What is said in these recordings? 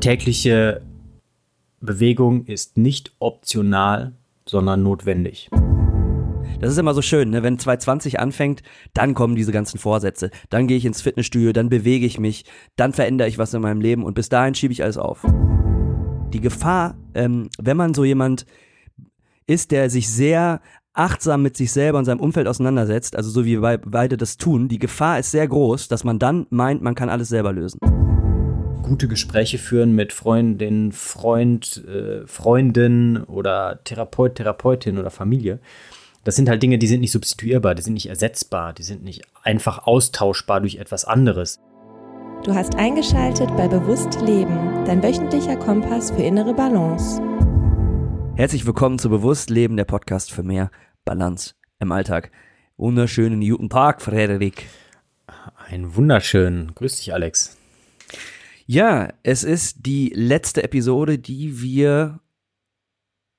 Tägliche Bewegung ist nicht optional, sondern notwendig. Das ist immer so schön, ne? wenn 2020 anfängt, dann kommen diese ganzen Vorsätze. Dann gehe ich ins Fitnessstudio, dann bewege ich mich, dann verändere ich was in meinem Leben und bis dahin schiebe ich alles auf. Die Gefahr, ähm, wenn man so jemand ist, der sich sehr achtsam mit sich selber und seinem Umfeld auseinandersetzt, also so wie wir beide das tun, die Gefahr ist sehr groß, dass man dann meint, man kann alles selber lösen gute Gespräche führen mit Freundin, Freund, äh, Freundin oder Therapeut, Therapeutin oder Familie. Das sind halt Dinge, die sind nicht substituierbar, die sind nicht ersetzbar, die sind nicht einfach austauschbar durch etwas anderes. Du hast eingeschaltet bei Bewusst Leben, dein wöchentlicher Kompass für innere Balance. Herzlich willkommen zu Bewusst Leben, der Podcast für mehr Balance im Alltag. Wunderschönen guten Tag, Frederik. Ein wunderschönen. Grüß dich, Alex. Ja, es ist die letzte Episode, die wir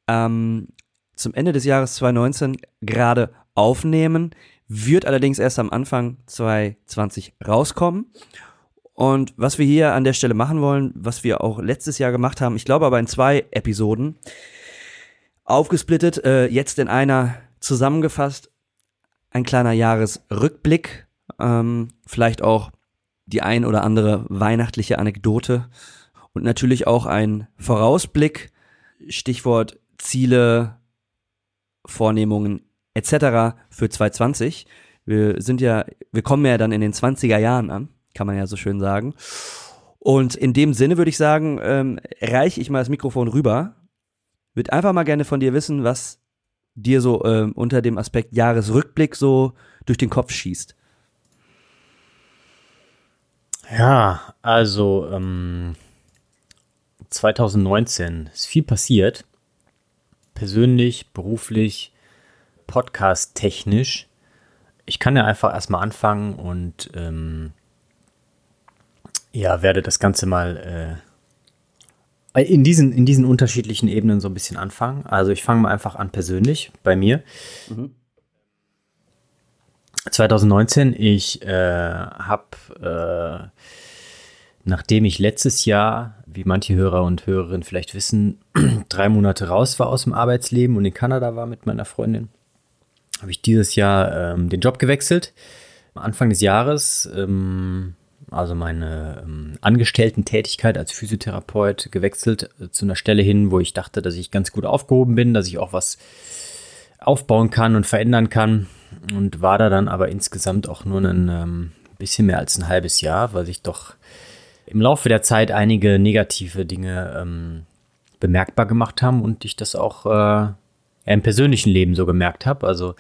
ähm, zum Ende des Jahres 2019 gerade aufnehmen, wird allerdings erst am Anfang 2020 rauskommen. Und was wir hier an der Stelle machen wollen, was wir auch letztes Jahr gemacht haben, ich glaube aber in zwei Episoden, aufgesplittet, äh, jetzt in einer zusammengefasst, ein kleiner Jahresrückblick, ähm, vielleicht auch die ein oder andere weihnachtliche Anekdote und natürlich auch ein Vorausblick, Stichwort Ziele, Vornehmungen etc. für 2020. Wir sind ja, wir kommen ja dann in den 20er Jahren an, kann man ja so schön sagen. Und in dem Sinne würde ich sagen, ähm, reiche ich mal das Mikrofon rüber. Würde einfach mal gerne von dir wissen, was dir so ähm, unter dem Aspekt Jahresrückblick so durch den Kopf schießt. Ja, also ähm, 2019 ist viel passiert. Persönlich, beruflich, podcast-technisch. Ich kann ja einfach erstmal anfangen und ähm, ja, werde das Ganze mal äh, in, diesen, in diesen unterschiedlichen Ebenen so ein bisschen anfangen. Also ich fange mal einfach an persönlich bei mir. Mhm. 2019, ich äh, habe, äh, nachdem ich letztes Jahr, wie manche Hörer und Hörerinnen vielleicht wissen, drei Monate raus war aus dem Arbeitsleben und in Kanada war mit meiner Freundin, habe ich dieses Jahr ähm, den Job gewechselt. Anfang des Jahres, ähm, also meine ähm, Angestellten-Tätigkeit als Physiotherapeut gewechselt äh, zu einer Stelle hin, wo ich dachte, dass ich ganz gut aufgehoben bin, dass ich auch was aufbauen kann und verändern kann und war da dann aber insgesamt auch nur ein ähm, bisschen mehr als ein halbes Jahr, weil sich doch im Laufe der Zeit einige negative Dinge ähm, bemerkbar gemacht haben und ich das auch äh, im persönlichen Leben so gemerkt habe. Also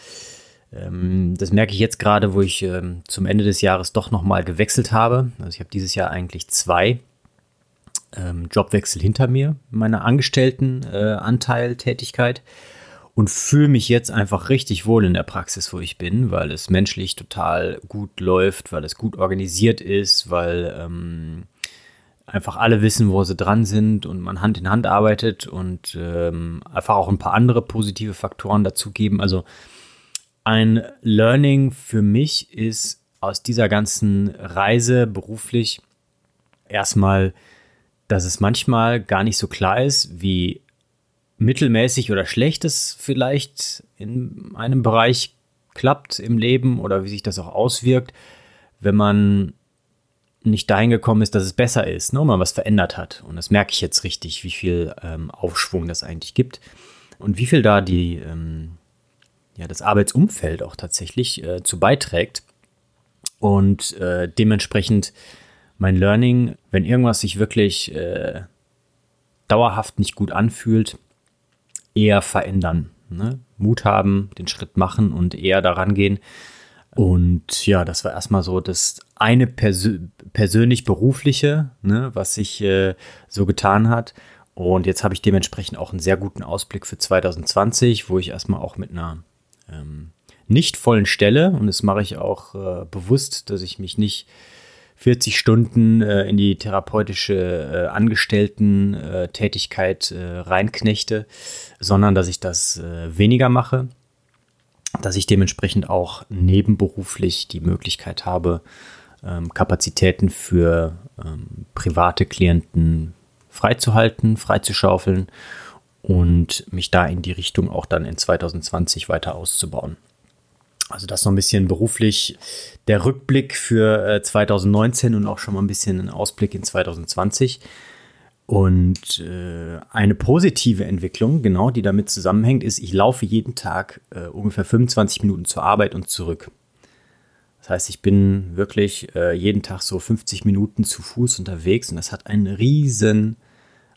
ähm, das merke ich jetzt gerade, wo ich ähm, zum Ende des Jahres doch nochmal gewechselt habe. Also ich habe dieses Jahr eigentlich zwei ähm, Jobwechsel hinter mir, meiner Angestelltenanteiltätigkeit. Äh, und fühle mich jetzt einfach richtig wohl in der Praxis, wo ich bin, weil es menschlich total gut läuft, weil es gut organisiert ist, weil ähm, einfach alle wissen, wo sie dran sind und man Hand in Hand arbeitet und ähm, einfach auch ein paar andere positive Faktoren dazu geben. Also ein Learning für mich ist aus dieser ganzen Reise beruflich erstmal, dass es manchmal gar nicht so klar ist, wie mittelmäßig oder schlechtes vielleicht in einem Bereich klappt im Leben oder wie sich das auch auswirkt, wenn man nicht dahin gekommen ist, dass es besser ist, ne, man was verändert hat. Und das merke ich jetzt richtig, wie viel ähm, Aufschwung das eigentlich gibt und wie viel da die, ähm, ja, das Arbeitsumfeld auch tatsächlich äh, zu beiträgt. Und äh, dementsprechend mein Learning, wenn irgendwas sich wirklich äh, dauerhaft nicht gut anfühlt, eher verändern. Ne? Mut haben, den Schritt machen und eher daran gehen. Und ja, das war erstmal so das eine Persö persönlich berufliche, ne, was sich äh, so getan hat. Und jetzt habe ich dementsprechend auch einen sehr guten Ausblick für 2020, wo ich erstmal auch mit einer ähm, nicht vollen Stelle, und das mache ich auch äh, bewusst, dass ich mich nicht 40 Stunden äh, in die therapeutische äh, Angestellten-Tätigkeit äh, äh, reinknechte, sondern dass ich das äh, weniger mache, dass ich dementsprechend auch nebenberuflich die Möglichkeit habe, ähm, Kapazitäten für ähm, private Klienten freizuhalten, freizuschaufeln und mich da in die Richtung auch dann in 2020 weiter auszubauen. Also das noch ein bisschen beruflich der Rückblick für äh, 2019 und auch schon mal ein bisschen ein Ausblick in 2020. Und äh, eine positive Entwicklung, genau, die damit zusammenhängt, ist, ich laufe jeden Tag äh, ungefähr 25 Minuten zur Arbeit und zurück. Das heißt, ich bin wirklich äh, jeden Tag so 50 Minuten zu Fuß unterwegs und das hat eine riesen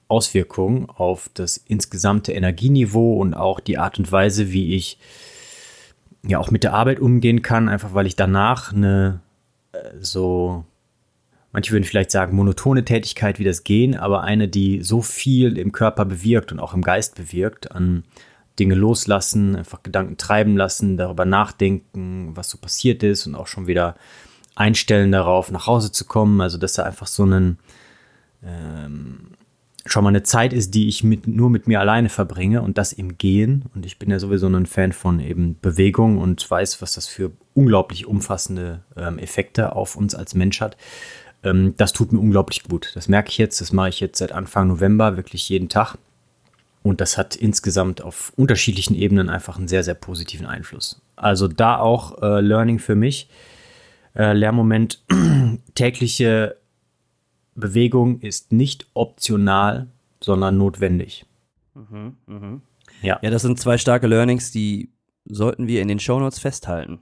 Auswirkung auf das insgesamte Energieniveau und auch die Art und Weise, wie ich ja auch mit der Arbeit umgehen kann, einfach weil ich danach eine äh, so manche würden vielleicht sagen, monotone Tätigkeit wie das Gehen, aber eine, die so viel im Körper bewirkt und auch im Geist bewirkt, an Dinge loslassen, einfach Gedanken treiben lassen, darüber nachdenken, was so passiert ist und auch schon wieder einstellen darauf, nach Hause zu kommen. Also, dass da einfach so ein, ähm, schon mal eine Zeit ist, die ich mit, nur mit mir alleine verbringe und das im Gehen. Und ich bin ja sowieso ein Fan von eben Bewegung und weiß, was das für unglaublich umfassende ähm, Effekte auf uns als Mensch hat. Ähm, das tut mir unglaublich gut. Das merke ich jetzt, das mache ich jetzt seit Anfang November wirklich jeden Tag. Und das hat insgesamt auf unterschiedlichen Ebenen einfach einen sehr, sehr positiven Einfluss. Also da auch äh, Learning für mich. Äh, Lehrmoment, tägliche Bewegung ist nicht optional, sondern notwendig. Mhm, mh. Ja. ja, das sind zwei starke Learnings, die sollten wir in den Shownotes festhalten.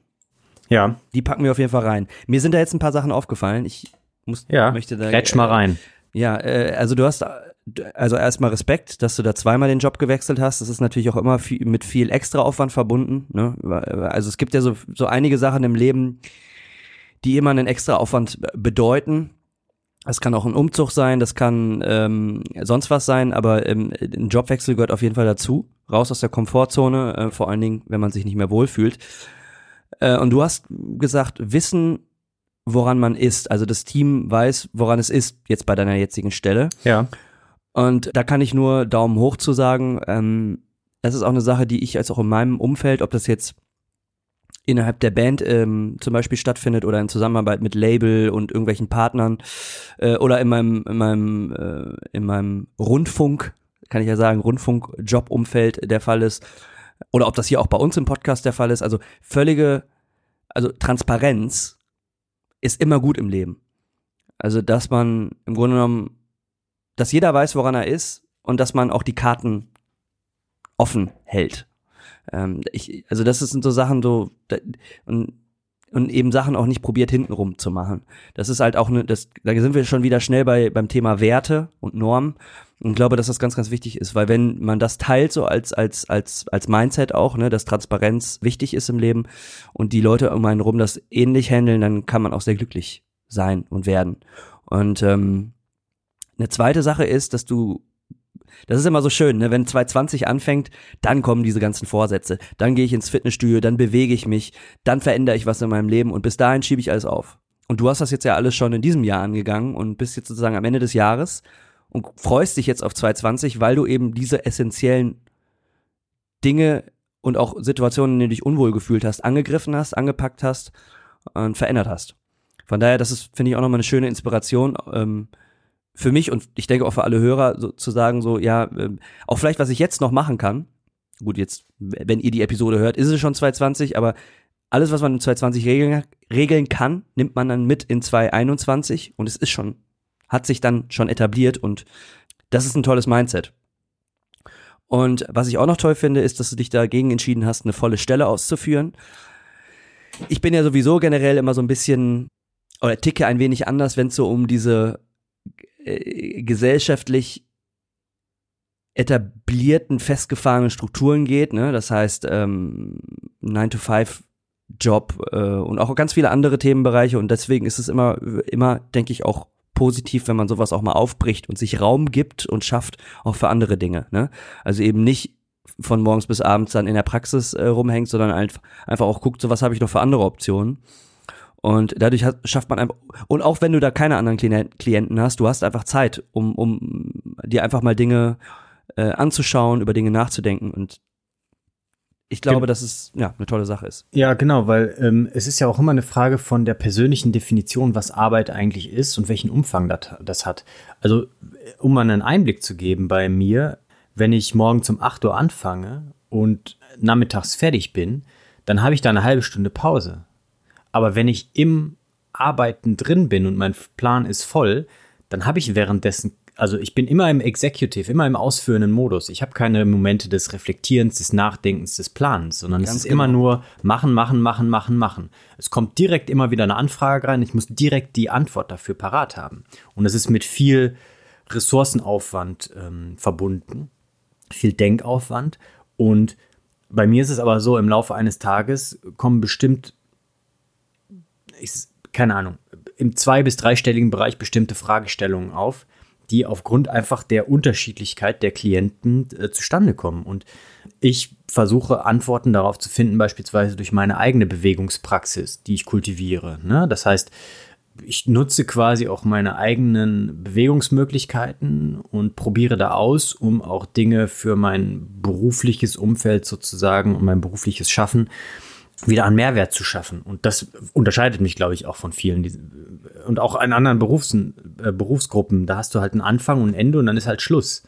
Ja. Die packen wir auf jeden Fall rein. Mir sind da jetzt ein paar Sachen aufgefallen. Ich muss, ja, möchte da. Grätsch mal rein. Ja, äh, also du hast also erstmal Respekt, dass du da zweimal den Job gewechselt hast. Das ist natürlich auch immer viel, mit viel Extraaufwand verbunden. Ne? Also es gibt ja so, so einige Sachen im Leben, die immer einen Extraaufwand bedeuten. Das kann auch ein Umzug sein, das kann ähm, sonst was sein, aber ähm, ein Jobwechsel gehört auf jeden Fall dazu. Raus aus der Komfortzone, äh, vor allen Dingen, wenn man sich nicht mehr wohlfühlt. Äh, und du hast gesagt, Wissen woran man ist. Also das Team weiß, woran es ist, jetzt bei deiner jetzigen Stelle. Ja. Und da kann ich nur Daumen hoch zu sagen. Ähm, das ist auch eine Sache, die ich als auch in meinem Umfeld, ob das jetzt innerhalb der Band ähm, zum Beispiel stattfindet oder in Zusammenarbeit mit Label und irgendwelchen Partnern äh, oder in meinem in meinem äh, in meinem Rundfunk kann ich ja sagen Rundfunk-Jobumfeld der Fall ist oder ob das hier auch bei uns im Podcast der Fall ist also völlige also Transparenz ist immer gut im Leben. Also, dass man im Grunde genommen, dass jeder weiß, woran er ist und dass man auch die Karten offen hält. Ähm, ich, also, das sind so Sachen, so, und, und eben Sachen auch nicht probiert hintenrum zu machen. Das ist halt auch eine, das, da sind wir schon wieder schnell bei, beim Thema Werte und Normen. Und glaube, dass das ganz, ganz wichtig ist, weil wenn man das teilt, so als, als, als, als Mindset auch, ne, dass Transparenz wichtig ist im Leben und die Leute um einen rum das ähnlich handeln, dann kann man auch sehr glücklich sein und werden. Und ähm, eine zweite Sache ist, dass du das ist immer so schön, ne? wenn 2020 anfängt, dann kommen diese ganzen Vorsätze. Dann gehe ich ins Fitnessstudio, dann bewege ich mich, dann verändere ich was in meinem Leben und bis dahin schiebe ich alles auf. Und du hast das jetzt ja alles schon in diesem Jahr angegangen und bist jetzt sozusagen am Ende des Jahres und freust dich jetzt auf 2020, weil du eben diese essentiellen Dinge und auch Situationen, in denen du dich unwohl gefühlt hast, angegriffen hast, angepackt hast und verändert hast. Von daher, das ist, finde ich, auch nochmal eine schöne Inspiration ähm, für mich und ich denke auch für alle Hörer, so, zu sagen, so, ja, äh, auch vielleicht, was ich jetzt noch machen kann. Gut, jetzt, wenn ihr die Episode hört, ist es schon 2020, aber alles, was man in 2020 regeln, regeln kann, nimmt man dann mit in 2021 und es ist schon hat sich dann schon etabliert und das ist ein tolles Mindset. Und was ich auch noch toll finde, ist, dass du dich dagegen entschieden hast, eine volle Stelle auszuführen. Ich bin ja sowieso generell immer so ein bisschen oder ticke ein wenig anders, wenn es so um diese äh, gesellschaftlich etablierten, festgefahrenen Strukturen geht. Ne? Das heißt, ähm, 9-to-5 Job äh, und auch ganz viele andere Themenbereiche. Und deswegen ist es immer, immer, denke ich, auch positiv, wenn man sowas auch mal aufbricht und sich Raum gibt und schafft, auch für andere Dinge. Ne? Also eben nicht von morgens bis abends dann in der Praxis äh, rumhängt, sondern einfach, einfach auch guckt, so was habe ich noch für andere Optionen. Und dadurch hat, schafft man einfach, und auch wenn du da keine anderen Klienten hast, du hast einfach Zeit, um, um dir einfach mal Dinge äh, anzuschauen, über Dinge nachzudenken. Und ich glaube, dass es ja eine tolle Sache ist. Ja, genau, weil ähm, es ist ja auch immer eine Frage von der persönlichen Definition, was Arbeit eigentlich ist und welchen Umfang das, das hat. Also, um mal einen Einblick zu geben bei mir, wenn ich morgen um 8 Uhr anfange und nachmittags fertig bin, dann habe ich da eine halbe Stunde Pause. Aber wenn ich im Arbeiten drin bin und mein Plan ist voll, dann habe ich währenddessen also ich bin immer im Executive, immer im ausführenden Modus. Ich habe keine Momente des Reflektierens, des Nachdenkens, des Planens, sondern Ganz es ist genau. immer nur machen, machen, machen, machen, machen. Es kommt direkt immer wieder eine Anfrage rein. Ich muss direkt die Antwort dafür parat haben. Und es ist mit viel Ressourcenaufwand ähm, verbunden, viel Denkaufwand. Und bei mir ist es aber so, im Laufe eines Tages kommen bestimmt, ich, keine Ahnung, im zwei- bis dreistelligen Bereich bestimmte Fragestellungen auf, die aufgrund einfach der Unterschiedlichkeit der Klienten äh, zustande kommen. Und ich versuche Antworten darauf zu finden, beispielsweise durch meine eigene Bewegungspraxis, die ich kultiviere. Ne? Das heißt, ich nutze quasi auch meine eigenen Bewegungsmöglichkeiten und probiere da aus, um auch Dinge für mein berufliches Umfeld sozusagen und mein berufliches Schaffen äh, wieder an Mehrwert zu schaffen. Und das unterscheidet mich, glaube ich, auch von vielen. Und auch in anderen Berufs äh, Berufsgruppen, da hast du halt einen Anfang und ein Ende und dann ist halt Schluss.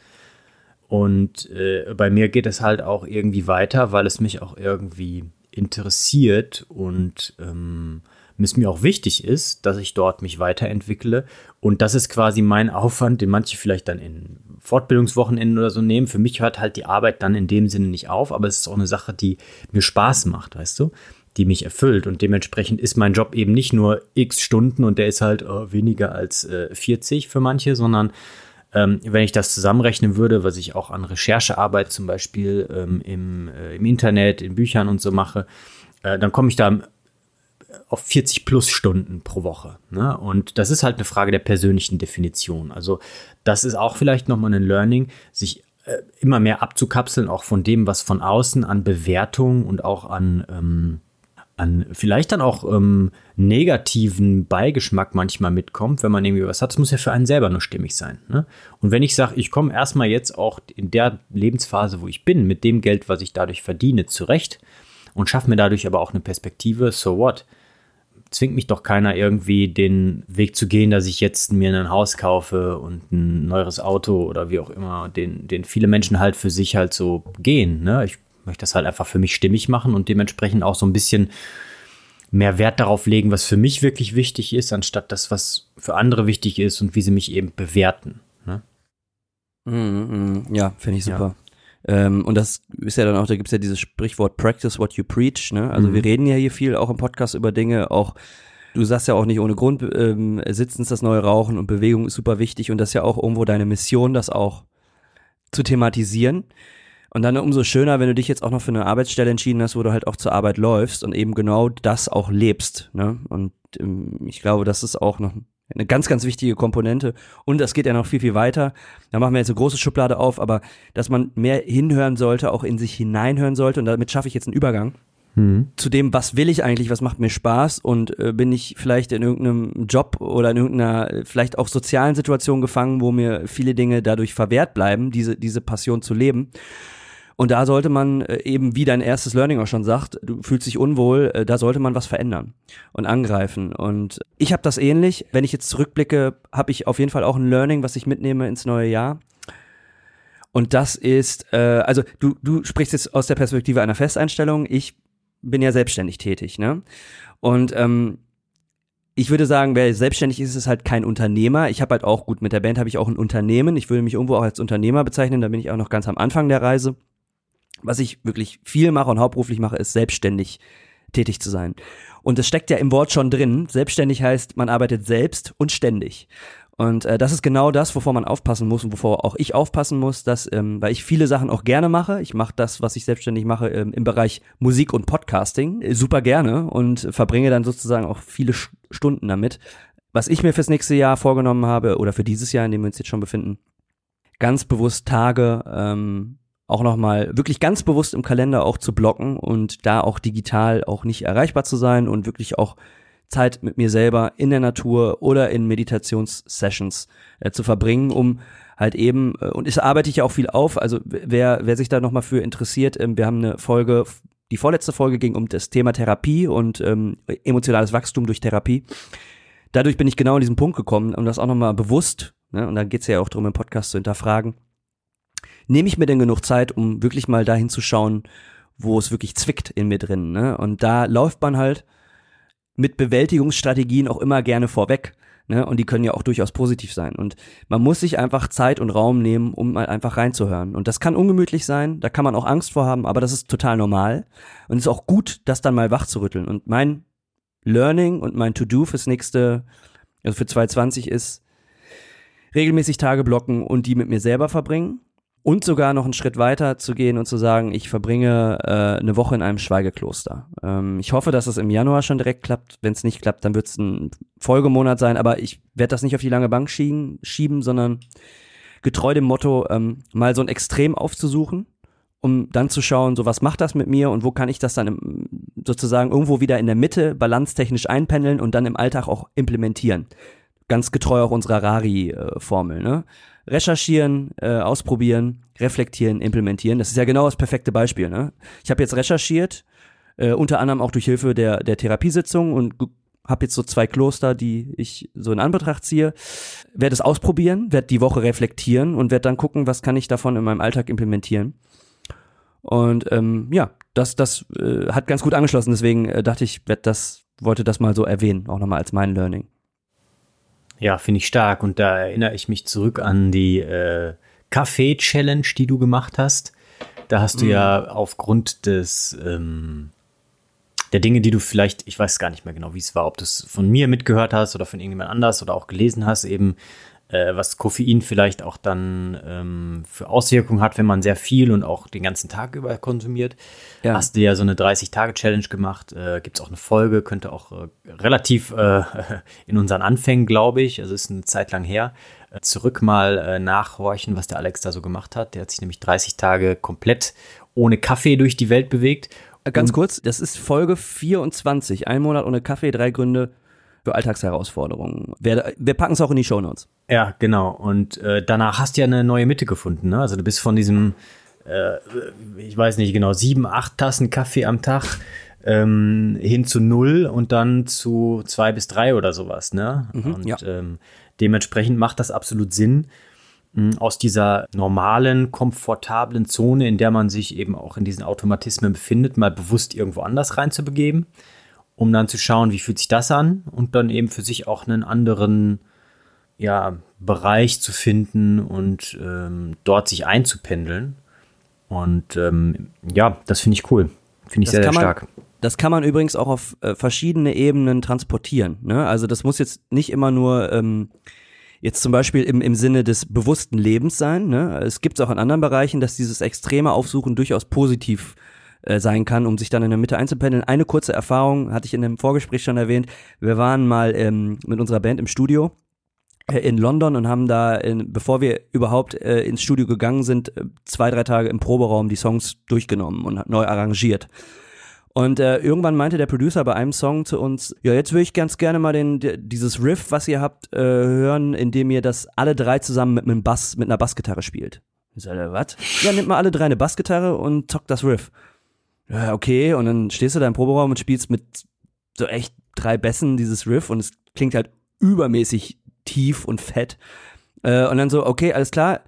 Und äh, bei mir geht es halt auch irgendwie weiter, weil es mich auch irgendwie interessiert und ähm, es mir auch wichtig ist, dass ich dort mich weiterentwickle. Und das ist quasi mein Aufwand, den manche vielleicht dann in Fortbildungswochenenden oder so nehmen. Für mich hört halt die Arbeit dann in dem Sinne nicht auf, aber es ist auch eine Sache, die mir Spaß macht, weißt du? die mich erfüllt. Und dementsprechend ist mein Job eben nicht nur x Stunden und der ist halt äh, weniger als äh, 40 für manche, sondern ähm, wenn ich das zusammenrechnen würde, was ich auch an Recherchearbeit zum Beispiel ähm, im, äh, im Internet, in Büchern und so mache, äh, dann komme ich da auf 40 plus Stunden pro Woche. Ne? Und das ist halt eine Frage der persönlichen Definition. Also das ist auch vielleicht nochmal ein Learning, sich äh, immer mehr abzukapseln, auch von dem, was von außen an Bewertung und auch an, ähm, an vielleicht dann auch ähm, negativen Beigeschmack manchmal mitkommt, wenn man irgendwie was hat. Das muss ja für einen selber nur stimmig sein. Ne? Und wenn ich sage, ich komme erstmal jetzt auch in der Lebensphase, wo ich bin, mit dem Geld, was ich dadurch verdiene, zurecht und schaffe mir dadurch aber auch eine Perspektive, so what? Zwingt mich doch keiner irgendwie den Weg zu gehen, dass ich jetzt mir ein Haus kaufe und ein neues Auto oder wie auch immer, den, den viele Menschen halt für sich halt so gehen. Ne? Ich möchte das halt einfach für mich stimmig machen und dementsprechend auch so ein bisschen mehr Wert darauf legen, was für mich wirklich wichtig ist, anstatt das, was für andere wichtig ist und wie sie mich eben bewerten. Ne? Mm, mm, ja, finde ich super. Ähm, und das ist ja dann auch, da gibt es ja dieses Sprichwort Practice what you preach. Ne? Also mhm. wir reden ja hier viel auch im Podcast über Dinge, auch du sagst ja auch nicht ohne Grund, ähm, Sitzen ist das neue Rauchen und Bewegung ist super wichtig und das ist ja auch irgendwo deine Mission, das auch zu thematisieren. Und dann umso schöner, wenn du dich jetzt auch noch für eine Arbeitsstelle entschieden hast, wo du halt auch zur Arbeit läufst und eben genau das auch lebst. Ne? Und ähm, ich glaube, das ist auch noch eine ganz, ganz wichtige Komponente. Und das geht ja noch viel, viel weiter. Da machen wir jetzt eine große Schublade auf, aber dass man mehr hinhören sollte, auch in sich hineinhören sollte. Und damit schaffe ich jetzt einen Übergang. Mhm. Zu dem, was will ich eigentlich, was macht mir Spaß und äh, bin ich vielleicht in irgendeinem Job oder in irgendeiner äh, vielleicht auch sozialen Situation gefangen, wo mir viele Dinge dadurch verwehrt bleiben, diese, diese Passion zu leben. Und da sollte man äh, eben, wie dein erstes Learning auch schon sagt, du fühlst dich unwohl, äh, da sollte man was verändern und angreifen. Und ich habe das ähnlich. Wenn ich jetzt zurückblicke, habe ich auf jeden Fall auch ein Learning, was ich mitnehme ins neue Jahr. Und das ist, äh, also du, du sprichst jetzt aus der Perspektive einer Festeinstellung. Ich bin ja selbstständig tätig, ne? Und ähm, ich würde sagen, wer selbstständig ist, ist halt kein Unternehmer. Ich habe halt auch gut mit der Band habe ich auch ein Unternehmen. Ich würde mich irgendwo auch als Unternehmer bezeichnen. Da bin ich auch noch ganz am Anfang der Reise was ich wirklich viel mache und hauptberuflich mache, ist selbstständig tätig zu sein. Und es steckt ja im Wort schon drin. Selbstständig heißt, man arbeitet selbst und ständig. Und äh, das ist genau das, wovor man aufpassen muss und wovor auch ich aufpassen muss, dass, ähm, weil ich viele Sachen auch gerne mache. Ich mache das, was ich selbstständig mache, ähm, im Bereich Musik und Podcasting äh, super gerne und verbringe dann sozusagen auch viele Sch Stunden damit. Was ich mir fürs nächste Jahr vorgenommen habe oder für dieses Jahr, in dem wir uns jetzt schon befinden, ganz bewusst Tage ähm, auch nochmal wirklich ganz bewusst im Kalender auch zu blocken und da auch digital auch nicht erreichbar zu sein und wirklich auch Zeit mit mir selber in der Natur oder in Meditationssessions äh, zu verbringen, um halt eben, äh, und es arbeite ich ja auch viel auf, also wer, wer sich da nochmal für interessiert, äh, wir haben eine Folge die vorletzte Folge ging um das Thema Therapie und ähm, emotionales Wachstum durch Therapie. Dadurch bin ich genau an diesen Punkt gekommen, um das auch nochmal bewusst, ne, und da geht es ja auch darum, im Podcast zu hinterfragen, nehme ich mir denn genug Zeit, um wirklich mal dahin zu schauen, wo es wirklich zwickt in mir drin. Ne? Und da läuft man halt mit Bewältigungsstrategien auch immer gerne vorweg. Ne? Und die können ja auch durchaus positiv sein. Und man muss sich einfach Zeit und Raum nehmen, um mal einfach reinzuhören. Und das kann ungemütlich sein, da kann man auch Angst vor haben, aber das ist total normal. Und es ist auch gut, das dann mal wach zu rütteln. Und mein Learning und mein To-Do fürs nächste, also für 2020 ist, regelmäßig Tage blocken und die mit mir selber verbringen und sogar noch einen Schritt weiter zu gehen und zu sagen, ich verbringe äh, eine Woche in einem Schweigekloster. Ähm, ich hoffe, dass es im Januar schon direkt klappt. Wenn es nicht klappt, dann wird es ein Folgemonat sein, aber ich werde das nicht auf die lange Bank schieben, schieben sondern getreu dem Motto, ähm, mal so ein Extrem aufzusuchen, um dann zu schauen, so was macht das mit mir und wo kann ich das dann im, sozusagen irgendwo wieder in der Mitte balancetechnisch einpendeln und dann im Alltag auch implementieren. Ganz getreu auch unserer Rari-Formel, ne? recherchieren, äh, ausprobieren, reflektieren, implementieren. Das ist ja genau das perfekte Beispiel. Ne? Ich habe jetzt recherchiert, äh, unter anderem auch durch Hilfe der, der Therapiesitzung und habe jetzt so zwei Kloster, die ich so in Anbetracht ziehe. Werde es ausprobieren, werde die Woche reflektieren und werde dann gucken, was kann ich davon in meinem Alltag implementieren. Und ähm, ja, das, das äh, hat ganz gut angeschlossen. Deswegen äh, dachte ich, werd das, wollte das mal so erwähnen, auch nochmal als mein Learning. Ja, finde ich stark. Und da erinnere ich mich zurück an die äh, Kaffee-Challenge, die du gemacht hast. Da hast du mhm. ja aufgrund des ähm, der Dinge, die du vielleicht, ich weiß gar nicht mehr genau, wie es war, ob du es von mir mitgehört hast oder von irgendjemand anders oder auch gelesen hast, eben äh, was Koffein vielleicht auch dann ähm, für Auswirkungen hat, wenn man sehr viel und auch den ganzen Tag über konsumiert. Ja. Hast du ja so eine 30-Tage-Challenge gemacht. Äh, Gibt es auch eine Folge, könnte auch äh, relativ äh, in unseren Anfängen, glaube ich, also ist eine Zeit lang her, äh, zurück mal äh, nachhorchen, was der Alex da so gemacht hat. Der hat sich nämlich 30 Tage komplett ohne Kaffee durch die Welt bewegt. Ganz kurz, das ist Folge 24. Ein Monat ohne Kaffee, drei Gründe für Alltagsherausforderungen. Wir, wir packen es auch in die Shownotes. Ja, genau. Und äh, danach hast du ja eine neue Mitte gefunden. Ne? Also du bist von diesem, äh, ich weiß nicht genau, sieben, acht Tassen Kaffee am Tag ähm, hin zu null und dann zu zwei bis drei oder sowas. Ne? Mhm, und ja. ähm, dementsprechend macht das absolut Sinn, aus dieser normalen, komfortablen Zone, in der man sich eben auch in diesen Automatismen befindet, mal bewusst irgendwo anders reinzubegeben um dann zu schauen, wie fühlt sich das an und dann eben für sich auch einen anderen ja, Bereich zu finden und ähm, dort sich einzupendeln. Und ähm, ja, das finde ich cool. Finde ich das sehr, sehr stark. Man, das kann man übrigens auch auf äh, verschiedene Ebenen transportieren. Ne? Also das muss jetzt nicht immer nur ähm, jetzt zum Beispiel im, im Sinne des bewussten Lebens sein. Ne? Es gibt es auch in anderen Bereichen, dass dieses extreme Aufsuchen durchaus positiv äh, sein kann, um sich dann in der Mitte einzupendeln. Eine kurze Erfahrung hatte ich in dem Vorgespräch schon erwähnt. Wir waren mal ähm, mit unserer Band im Studio äh, in London und haben da, in, bevor wir überhaupt äh, ins Studio gegangen sind, äh, zwei, drei Tage im Proberaum die Songs durchgenommen und neu arrangiert. Und äh, irgendwann meinte der Producer bei einem Song zu uns, ja, jetzt würde ich ganz gerne mal den, dieses Riff, was ihr habt, äh, hören, indem ihr das alle drei zusammen mit einem Bass, mit einer Bassgitarre spielt. Ich sage, was? Ja, nimmt mal alle drei eine Bassgitarre und zockt das Riff okay, und dann stehst du da im Proberaum und spielst mit so echt drei Bässen dieses Riff und es klingt halt übermäßig tief und fett. Äh, und dann so, okay, alles klar,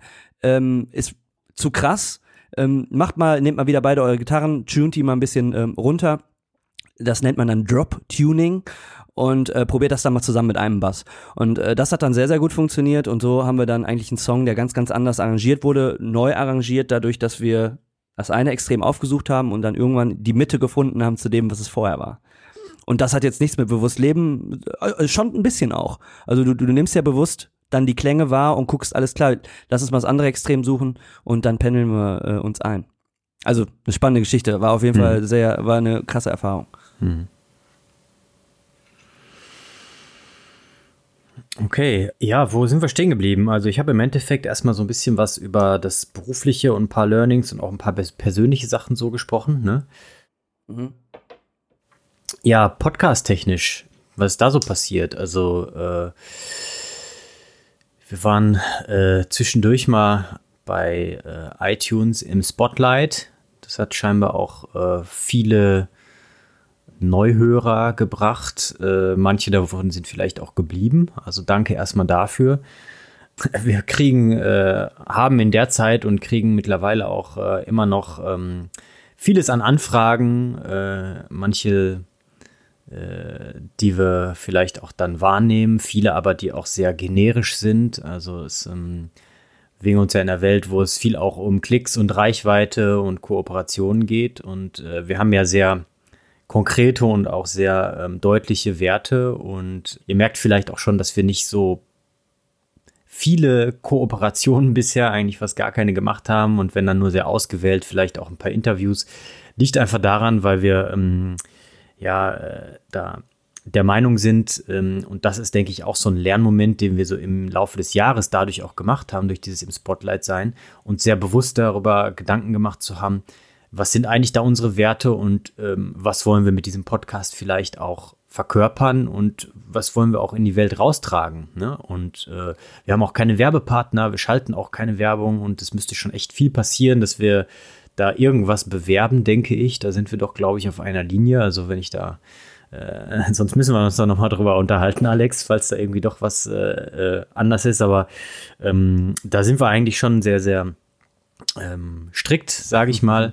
ähm, ist zu krass. Ähm, macht mal, nehmt mal wieder beide eure Gitarren, tunt die mal ein bisschen ähm, runter. Das nennt man dann Drop-Tuning und äh, probiert das dann mal zusammen mit einem Bass. Und äh, das hat dann sehr, sehr gut funktioniert und so haben wir dann eigentlich einen Song, der ganz, ganz anders arrangiert wurde, neu arrangiert, dadurch, dass wir das eine Extrem aufgesucht haben und dann irgendwann die Mitte gefunden haben zu dem, was es vorher war. Und das hat jetzt nichts mit bewusst Leben, äh, schon ein bisschen auch. Also du, du nimmst ja bewusst dann die Klänge wahr und guckst, alles klar, lass uns mal das andere Extrem suchen und dann pendeln wir äh, uns ein. Also eine spannende Geschichte, war auf jeden mhm. Fall sehr, war eine krasse Erfahrung. Mhm. Okay, ja, wo sind wir stehen geblieben? Also ich habe im Endeffekt erstmal so ein bisschen was über das Berufliche und ein paar Learnings und auch ein paar persönliche Sachen so gesprochen, ne? Mhm. Ja, podcast-technisch, was ist da so passiert? Also äh, wir waren äh, zwischendurch mal bei äh, iTunes im Spotlight. Das hat scheinbar auch äh, viele Neuhörer gebracht. Äh, manche davon sind vielleicht auch geblieben. Also danke erstmal dafür. Wir kriegen, äh, haben in der Zeit und kriegen mittlerweile auch äh, immer noch ähm, vieles an Anfragen. Äh, manche, äh, die wir vielleicht auch dann wahrnehmen, viele aber, die auch sehr generisch sind. Also es ähm, wegen uns ja in einer Welt, wo es viel auch um Klicks und Reichweite und Kooperationen geht. Und äh, wir haben ja sehr konkrete und auch sehr ähm, deutliche Werte. Und ihr merkt vielleicht auch schon, dass wir nicht so viele Kooperationen bisher, eigentlich fast gar keine gemacht haben. Und wenn dann nur sehr ausgewählt, vielleicht auch ein paar Interviews. Liegt einfach daran, weil wir ähm, ja äh, da der Meinung sind, ähm, und das ist, denke ich, auch so ein Lernmoment, den wir so im Laufe des Jahres dadurch auch gemacht haben, durch dieses im Spotlight sein und sehr bewusst darüber Gedanken gemacht zu haben, was sind eigentlich da unsere Werte und ähm, was wollen wir mit diesem Podcast vielleicht auch verkörpern und was wollen wir auch in die Welt raustragen. Ne? Und äh, wir haben auch keine Werbepartner, wir schalten auch keine Werbung und es müsste schon echt viel passieren, dass wir da irgendwas bewerben, denke ich. Da sind wir doch, glaube ich, auf einer Linie. Also wenn ich da äh, sonst müssen wir uns da nochmal drüber unterhalten, Alex, falls da irgendwie doch was äh, äh, anders ist. Aber ähm, da sind wir eigentlich schon sehr, sehr ähm, strikt, sage ich mal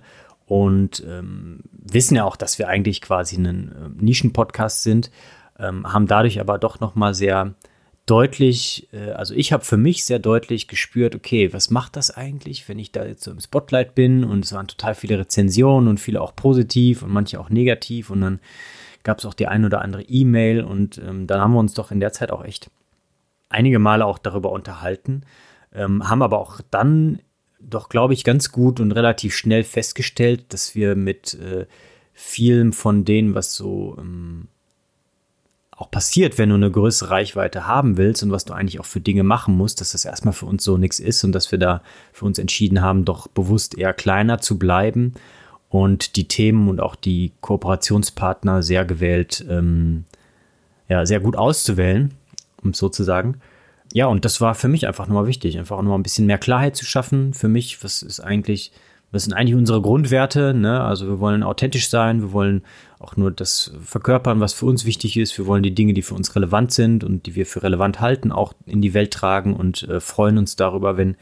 und ähm, wissen ja auch, dass wir eigentlich quasi ein äh, Nischen-Podcast sind, ähm, haben dadurch aber doch noch mal sehr deutlich, äh, also ich habe für mich sehr deutlich gespürt, okay, was macht das eigentlich, wenn ich da jetzt so im Spotlight bin? Und es waren total viele Rezensionen und viele auch positiv und manche auch negativ. Und dann gab es auch die ein oder andere E-Mail. Und ähm, dann haben wir uns doch in der Zeit auch echt einige Male auch darüber unterhalten, ähm, haben aber auch dann doch, glaube ich, ganz gut und relativ schnell festgestellt, dass wir mit äh, vielem von denen, was so ähm, auch passiert, wenn du eine größere Reichweite haben willst und was du eigentlich auch für Dinge machen musst, dass das erstmal für uns so nichts ist und dass wir da für uns entschieden haben, doch bewusst eher kleiner zu bleiben und die Themen und auch die Kooperationspartner sehr gewählt, ähm, ja, sehr gut auszuwählen, um es so zu sagen ja, und das war für mich einfach nochmal wichtig, einfach nochmal ein bisschen mehr Klarheit zu schaffen. Für mich, was ist eigentlich, was sind eigentlich unsere Grundwerte? Ne? Also wir wollen authentisch sein, wir wollen auch nur das verkörpern, was für uns wichtig ist. Wir wollen die Dinge, die für uns relevant sind und die wir für relevant halten, auch in die Welt tragen und äh, freuen uns darüber, wenn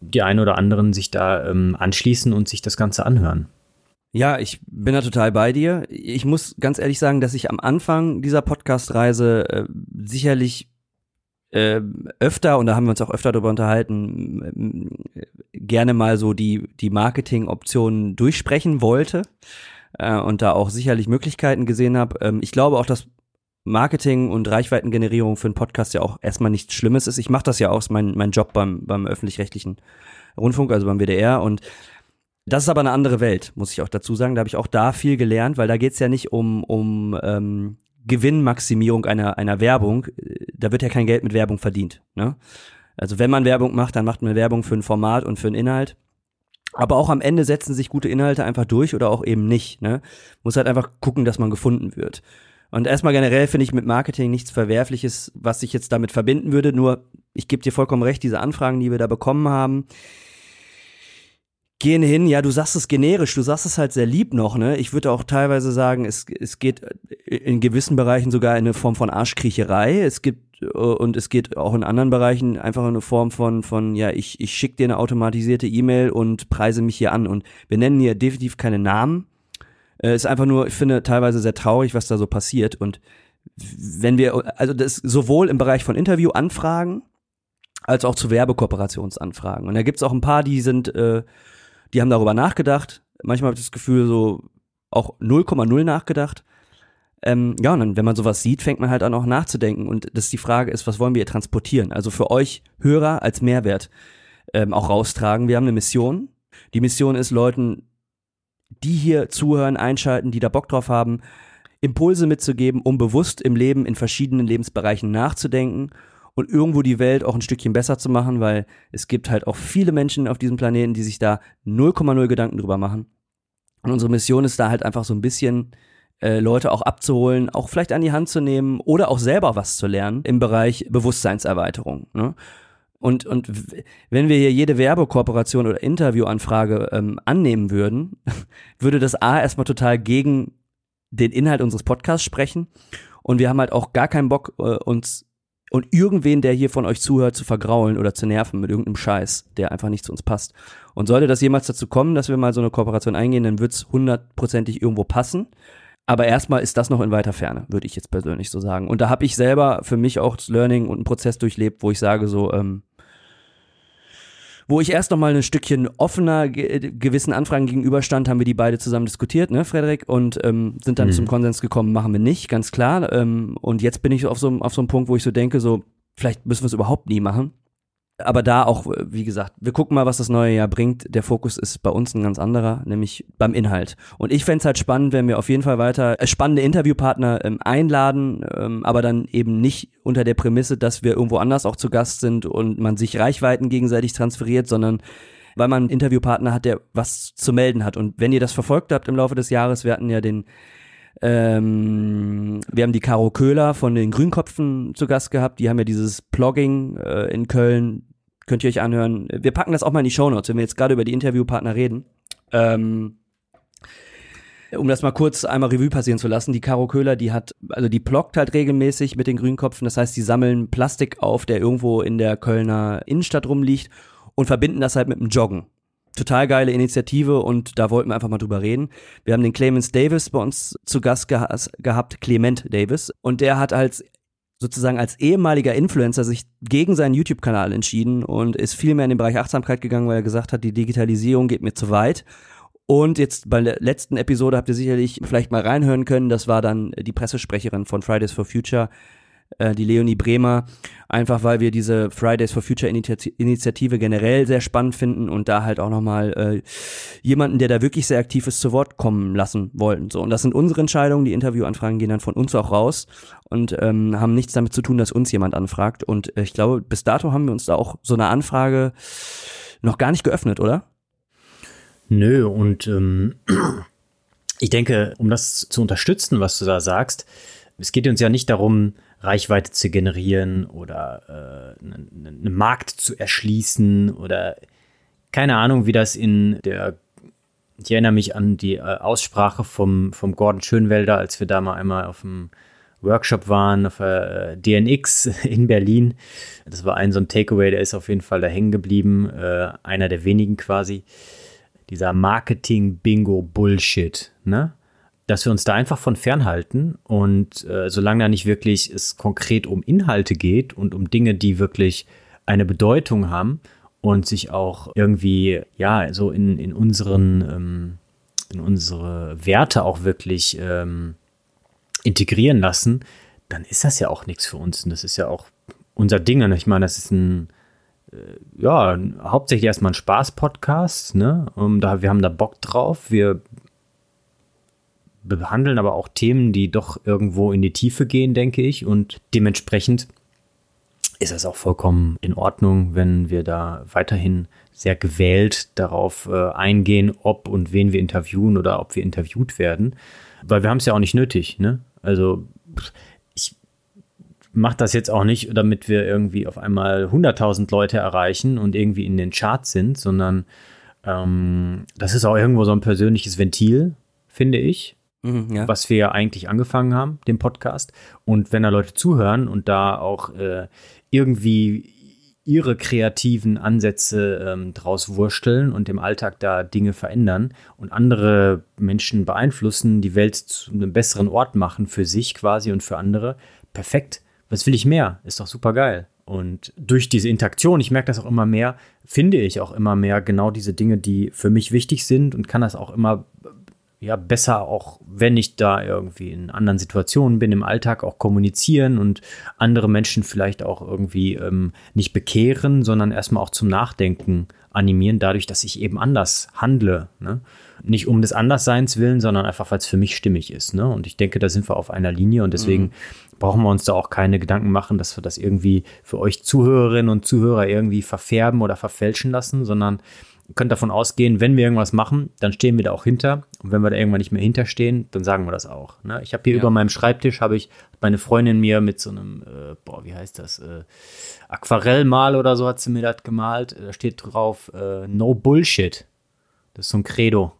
die einen oder anderen sich da ähm, anschließen und sich das Ganze anhören. Ja, ich bin da total bei dir. Ich muss ganz ehrlich sagen, dass ich am Anfang dieser Podcast-Reise äh, sicherlich äh, öfter, und da haben wir uns auch öfter darüber unterhalten, gerne mal so die, die Marketing-Optionen durchsprechen wollte äh, und da auch sicherlich Möglichkeiten gesehen habe. Ähm, ich glaube auch, dass Marketing und Reichweitengenerierung für einen Podcast ja auch erstmal nichts Schlimmes ist. Ich mache das ja auch, ist mein, mein Job beim, beim öffentlich-rechtlichen Rundfunk, also beim WDR und das ist aber eine andere Welt, muss ich auch dazu sagen. Da habe ich auch da viel gelernt, weil da geht's ja nicht um, um ähm, Gewinnmaximierung einer, einer Werbung, da wird ja kein Geld mit Werbung verdient. Ne? Also wenn man Werbung macht, dann macht man Werbung für ein Format und für einen Inhalt. Aber auch am Ende setzen sich gute Inhalte einfach durch oder auch eben nicht. Ne? Muss halt einfach gucken, dass man gefunden wird. Und erstmal generell finde ich mit Marketing nichts Verwerfliches, was ich jetzt damit verbinden würde. Nur, ich gebe dir vollkommen recht, diese Anfragen, die wir da bekommen haben, gehen hin, ja, du sagst es generisch, du sagst es halt sehr lieb noch, ne? Ich würde auch teilweise sagen, es, es geht in gewissen Bereichen sogar in eine Form von Arschkriecherei. Es gibt und es geht auch in anderen Bereichen einfach in eine Form von, von ja, ich, ich schicke dir eine automatisierte E-Mail und preise mich hier an. Und wir nennen hier definitiv keine Namen. Äh, ist einfach nur, ich finde, teilweise sehr traurig, was da so passiert. Und wenn wir, also das sowohl im Bereich von Interviewanfragen als auch zu Werbekooperationsanfragen. Und da gibt's auch ein paar, die sind äh, die haben darüber nachgedacht. Manchmal habe ich das Gefühl, so auch 0,0 nachgedacht. Ähm, ja, und dann, wenn man sowas sieht, fängt man halt an auch nachzudenken. Und das die Frage ist, was wollen wir transportieren? Also für euch Hörer als Mehrwert ähm, auch raustragen. Wir haben eine Mission. Die Mission ist, Leuten, die hier zuhören, einschalten, die da Bock drauf haben, Impulse mitzugeben, um bewusst im Leben in verschiedenen Lebensbereichen nachzudenken und irgendwo die Welt auch ein Stückchen besser zu machen, weil es gibt halt auch viele Menschen auf diesem Planeten, die sich da 0,0 Gedanken drüber machen. Und unsere Mission ist da halt einfach so ein bisschen äh, Leute auch abzuholen, auch vielleicht an die Hand zu nehmen oder auch selber was zu lernen im Bereich Bewusstseinserweiterung. Ne? Und, und wenn wir hier jede Werbekooperation oder Interviewanfrage ähm, annehmen würden, würde das A erstmal total gegen den Inhalt unseres Podcasts sprechen. Und wir haben halt auch gar keinen Bock, äh, uns und irgendwen, der hier von euch zuhört, zu vergraulen oder zu nerven mit irgendeinem Scheiß, der einfach nicht zu uns passt. Und sollte das jemals dazu kommen, dass wir mal so eine Kooperation eingehen, dann wird's hundertprozentig irgendwo passen. Aber erstmal ist das noch in weiter Ferne, würde ich jetzt persönlich so sagen. Und da habe ich selber für mich auch das Learning und einen Prozess durchlebt, wo ich sage so, ähm, wo ich erst noch mal ein Stückchen offener ge gewissen Anfragen gegenüberstand, haben wir die beide zusammen diskutiert, ne, Frederik, und ähm, sind dann mhm. zum Konsens gekommen, machen wir nicht, ganz klar. Ähm, und jetzt bin ich auf so, auf so einem Punkt, wo ich so denke, so, vielleicht müssen wir es überhaupt nie machen aber da auch, wie gesagt, wir gucken mal, was das neue Jahr bringt. Der Fokus ist bei uns ein ganz anderer, nämlich beim Inhalt. Und ich fände halt spannend, wenn wir auf jeden Fall weiter äh, spannende Interviewpartner ähm, einladen, ähm, aber dann eben nicht unter der Prämisse, dass wir irgendwo anders auch zu Gast sind und man sich Reichweiten gegenseitig transferiert, sondern weil man einen Interviewpartner hat, der was zu melden hat. Und wenn ihr das verfolgt habt im Laufe des Jahres, wir hatten ja den ähm, wir haben die Caro Köhler von den Grünkopfen zu Gast gehabt. Die haben ja dieses Blogging äh, in Köln. Könnt ihr euch anhören. Wir packen das auch mal in die Show Notes, wenn wir jetzt gerade über die Interviewpartner reden. Ähm, um das mal kurz einmal Revue passieren zu lassen, die Caro Köhler, die hat, also die bloggt halt regelmäßig mit den Grünkopfen. Das heißt, die sammeln Plastik auf, der irgendwo in der Kölner Innenstadt rumliegt und verbinden das halt mit dem Joggen total geile Initiative und da wollten wir einfach mal drüber reden. Wir haben den Clemens Davis bei uns zu Gast geha gehabt, Clement Davis, und der hat als sozusagen als ehemaliger Influencer sich gegen seinen YouTube-Kanal entschieden und ist viel mehr in den Bereich Achtsamkeit gegangen, weil er gesagt hat, die Digitalisierung geht mir zu weit. Und jetzt bei der letzten Episode habt ihr sicherlich vielleicht mal reinhören können, das war dann die Pressesprecherin von Fridays for Future, äh, die Leonie Bremer, einfach weil wir diese Fridays for Future Initiative generell sehr spannend finden und da halt auch nochmal äh, jemanden, der da wirklich sehr aktiv ist, zu Wort kommen lassen wollten. So, und das sind unsere Entscheidungen, die Interviewanfragen gehen dann von uns auch raus und ähm, haben nichts damit zu tun, dass uns jemand anfragt. Und äh, ich glaube, bis dato haben wir uns da auch so eine Anfrage noch gar nicht geöffnet, oder? Nö, und ähm, ich denke, um das zu unterstützen, was du da sagst, es geht uns ja nicht darum, Reichweite zu generieren oder äh, einen, einen Markt zu erschließen oder keine Ahnung, wie das in der ich erinnere mich an die äh, Aussprache vom, vom Gordon Schönwelder, als wir da mal einmal auf dem Workshop waren, auf der äh, DNX in Berlin. Das war ein so ein Takeaway, der ist auf jeden Fall da hängen geblieben. Äh, einer der wenigen quasi. Dieser Marketing-Bingo-Bullshit, ne? Dass wir uns da einfach von fernhalten und äh, solange da nicht wirklich es konkret um Inhalte geht und um Dinge, die wirklich eine Bedeutung haben und sich auch irgendwie, ja, so in, in unseren, ähm, in unsere Werte auch wirklich ähm, integrieren lassen, dann ist das ja auch nichts für uns. Und das ist ja auch unser Ding. Und ich meine, das ist ein, äh, ja, hauptsächlich erstmal ein Spaß-Podcast, ne? Um, da, wir haben da Bock drauf. Wir behandeln aber auch Themen, die doch irgendwo in die Tiefe gehen, denke ich. Und dementsprechend ist es auch vollkommen in Ordnung, wenn wir da weiterhin sehr gewählt darauf äh, eingehen, ob und wen wir interviewen oder ob wir interviewt werden. Weil wir haben es ja auch nicht nötig. Ne? Also ich mache das jetzt auch nicht, damit wir irgendwie auf einmal 100.000 Leute erreichen und irgendwie in den Charts sind, sondern ähm, das ist auch irgendwo so ein persönliches Ventil, finde ich. Mhm, ja. was wir ja eigentlich angefangen haben, den Podcast. Und wenn da Leute zuhören und da auch äh, irgendwie ihre kreativen Ansätze ähm, draus wursteln und im Alltag da Dinge verändern und andere Menschen beeinflussen, die Welt zu einem besseren Ort machen für sich quasi und für andere, perfekt. Was will ich mehr? Ist doch super geil. Und durch diese Interaktion, ich merke das auch immer mehr, finde ich auch immer mehr genau diese Dinge, die für mich wichtig sind und kann das auch immer ja besser auch, wenn ich da irgendwie in anderen Situationen bin, im Alltag auch kommunizieren und andere Menschen vielleicht auch irgendwie ähm, nicht bekehren, sondern erstmal auch zum Nachdenken animieren, dadurch, dass ich eben anders handle. Ne? Nicht um des Andersseins willen, sondern einfach, weil es für mich stimmig ist. Ne? Und ich denke, da sind wir auf einer Linie und deswegen mhm. brauchen wir uns da auch keine Gedanken machen, dass wir das irgendwie für euch Zuhörerinnen und Zuhörer irgendwie verfärben oder verfälschen lassen, sondern könnt davon ausgehen, wenn wir irgendwas machen, dann stehen wir da auch hinter. Und wenn wir da irgendwann nicht mehr hinterstehen, dann sagen wir das auch. Ne? Ich habe hier ja. über meinem Schreibtisch, habe ich meine Freundin mir mit so einem, äh, boah, wie heißt das, äh, Aquarellmal oder so hat sie mir das gemalt. Da steht drauf, äh, no Bullshit. Das ist so ein Credo.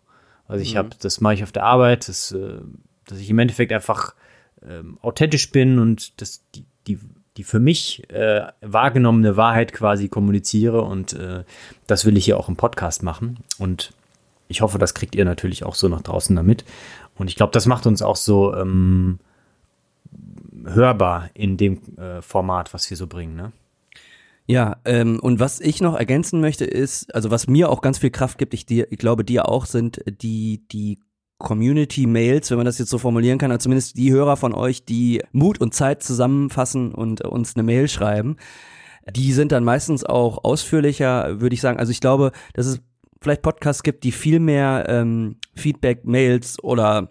Also ich mhm. habe, das mache ich auf der Arbeit, das, äh, dass ich im Endeffekt einfach ähm, authentisch bin und das, die, die die für mich äh, wahrgenommene Wahrheit quasi kommuniziere und äh, das will ich hier auch im Podcast machen und ich hoffe, das kriegt ihr natürlich auch so nach draußen damit und ich glaube, das macht uns auch so ähm, hörbar in dem äh, Format, was wir so bringen, ne? Ja, ähm, und was ich noch ergänzen möchte ist, also was mir auch ganz viel Kraft gibt, ich, dir, ich glaube dir auch, sind die, die Community-Mails, wenn man das jetzt so formulieren kann, also zumindest die Hörer von euch, die Mut und Zeit zusammenfassen und uns eine Mail schreiben, die sind dann meistens auch ausführlicher, würde ich sagen. Also ich glaube, dass es vielleicht Podcasts gibt, die viel mehr ähm, Feedback-Mails oder